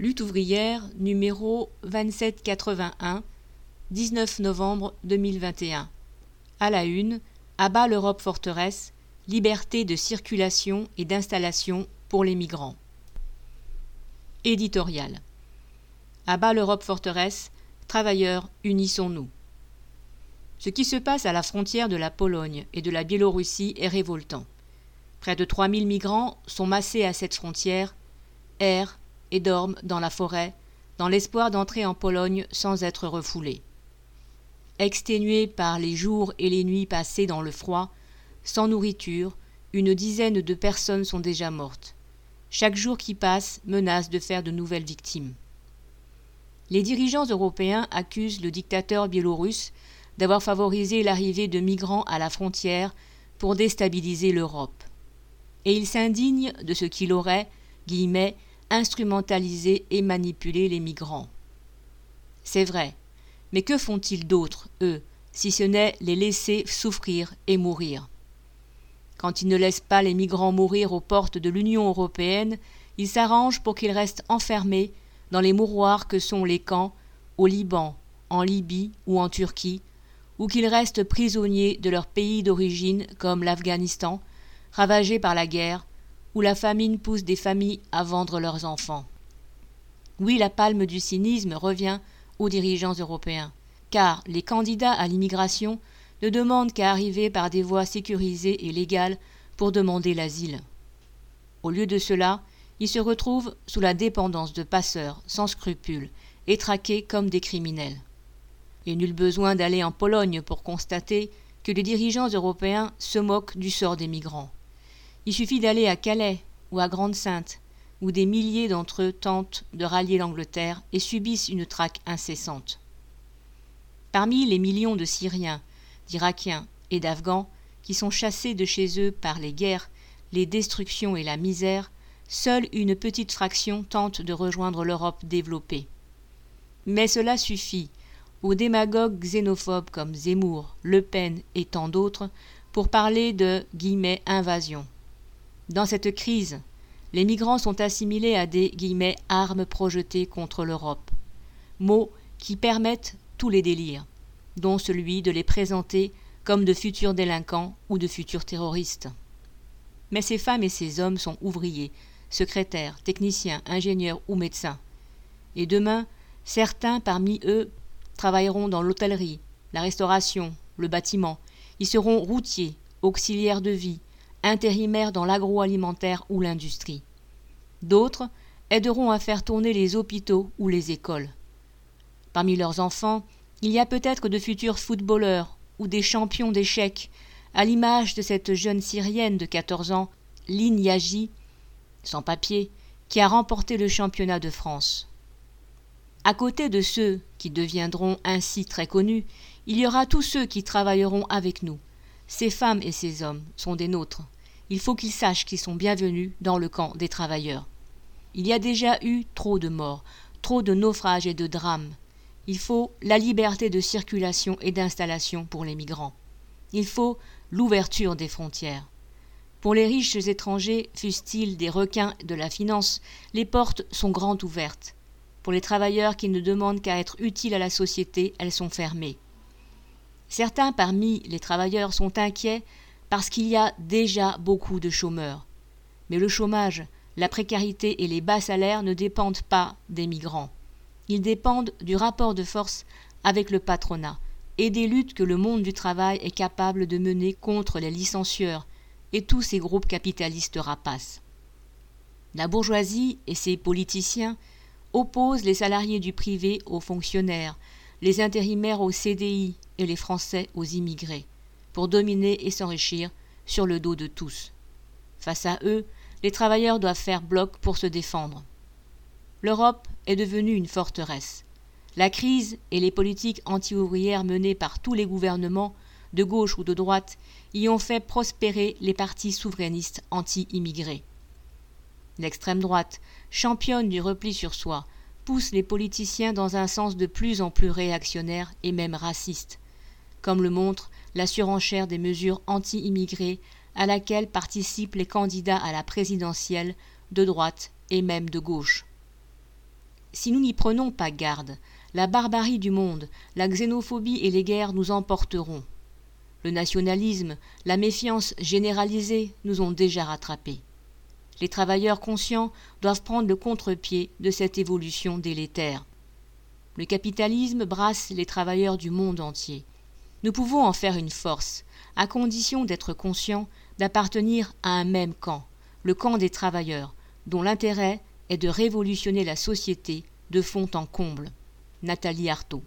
Lutte ouvrière numéro 2781, 19 novembre 2021. À la une, abat l'Europe forteresse, liberté de circulation et d'installation pour les migrants. Éditorial. Abat l'Europe forteresse, travailleurs, unissons-nous. Ce qui se passe à la frontière de la Pologne et de la Biélorussie est révoltant. Près de 3000 migrants sont massés à cette frontière, et dorment dans la forêt, dans l'espoir d'entrer en Pologne sans être refoulés. Exténués par les jours et les nuits passés dans le froid, sans nourriture, une dizaine de personnes sont déjà mortes. Chaque jour qui passe menace de faire de nouvelles victimes. Les dirigeants européens accusent le dictateur biélorusse d'avoir favorisé l'arrivée de migrants à la frontière pour déstabiliser l'Europe. Et ils s'indignent de ce qu'il aurait, guillemets, instrumentaliser et manipuler les migrants. C'est vrai, mais que font-ils d'autre, eux, si ce n'est les laisser souffrir et mourir? Quand ils ne laissent pas les migrants mourir aux portes de l'Union européenne, ils s'arrangent pour qu'ils restent enfermés dans les mouroirs que sont les camps au Liban, en Libye ou en Turquie, ou qu'ils restent prisonniers de leur pays d'origine comme l'Afghanistan, ravagé par la guerre, où la famine pousse des familles à vendre leurs enfants. Oui, la palme du cynisme revient aux dirigeants européens, car les candidats à l'immigration ne demandent qu'à arriver par des voies sécurisées et légales pour demander l'asile. Au lieu de cela, ils se retrouvent sous la dépendance de passeurs sans scrupules et traqués comme des criminels. Et nul besoin d'aller en Pologne pour constater que les dirigeants européens se moquent du sort des migrants. Il suffit d'aller à Calais ou à Grande-Sainte, où des milliers d'entre eux tentent de rallier l'Angleterre et subissent une traque incessante. Parmi les millions de Syriens, d'Irakiens et d'Afghans qui sont chassés de chez eux par les guerres, les destructions et la misère, seule une petite fraction tente de rejoindre l'Europe développée. Mais cela suffit aux démagogues xénophobes comme Zemmour, Le Pen et tant d'autres pour parler de guillemets invasion. Dans cette crise, les migrants sont assimilés à des guillemets armes projetées contre l'Europe, mots qui permettent tous les délires, dont celui de les présenter comme de futurs délinquants ou de futurs terroristes. Mais ces femmes et ces hommes sont ouvriers, secrétaires, techniciens, ingénieurs ou médecins. Et demain, certains parmi eux travailleront dans l'hôtellerie, la restauration, le bâtiment. Ils seront routiers, auxiliaires de vie, intérimaires dans l'agroalimentaire ou l'industrie. D'autres aideront à faire tourner les hôpitaux ou les écoles. Parmi leurs enfants, il y a peut-être de futurs footballeurs ou des champions d'échecs, à l'image de cette jeune Syrienne de 14 ans, Lynn Yaji, sans papier, qui a remporté le championnat de France. À côté de ceux qui deviendront ainsi très connus, il y aura tous ceux qui travailleront avec nous. Ces femmes et ces hommes sont des nôtres il faut qu'ils sachent qu'ils sont bienvenus dans le camp des travailleurs. Il y a déjà eu trop de morts, trop de naufrages et de drames. Il faut la liberté de circulation et d'installation pour les migrants. Il faut l'ouverture des frontières. Pour les riches étrangers, fussent-ils des requins de la finance, les portes sont grandes ouvertes. Pour les travailleurs qui ne demandent qu'à être utiles à la société, elles sont fermées. Certains parmi les travailleurs sont inquiets parce qu'il y a déjà beaucoup de chômeurs. Mais le chômage, la précarité et les bas salaires ne dépendent pas des migrants. Ils dépendent du rapport de force avec le patronat et des luttes que le monde du travail est capable de mener contre les licencieurs et tous ces groupes capitalistes rapaces. La bourgeoisie et ses politiciens opposent les salariés du privé aux fonctionnaires, les intérimaires aux CDI et les Français aux immigrés pour dominer et s'enrichir sur le dos de tous. Face à eux, les travailleurs doivent faire bloc pour se défendre. L'Europe est devenue une forteresse. La crise et les politiques anti-ouvrières menées par tous les gouvernements, de gauche ou de droite, y ont fait prospérer les partis souverainistes anti-immigrés. L'extrême droite, championne du repli sur soi, pousse les politiciens dans un sens de plus en plus réactionnaire et même raciste, comme le montre la surenchère des mesures anti-immigrés à laquelle participent les candidats à la présidentielle de droite et même de gauche. si nous n'y prenons pas garde, la barbarie du monde, la xénophobie et les guerres nous emporteront. Le nationalisme, la méfiance généralisée nous ont déjà rattrapés. Les travailleurs conscients doivent prendre le contre-pied de cette évolution délétère. Le capitalisme brasse les travailleurs du monde entier. Nous pouvons en faire une force, à condition d'être conscients d'appartenir à un même camp, le camp des travailleurs, dont l'intérêt est de révolutionner la société de fond en comble. Nathalie Arthaud.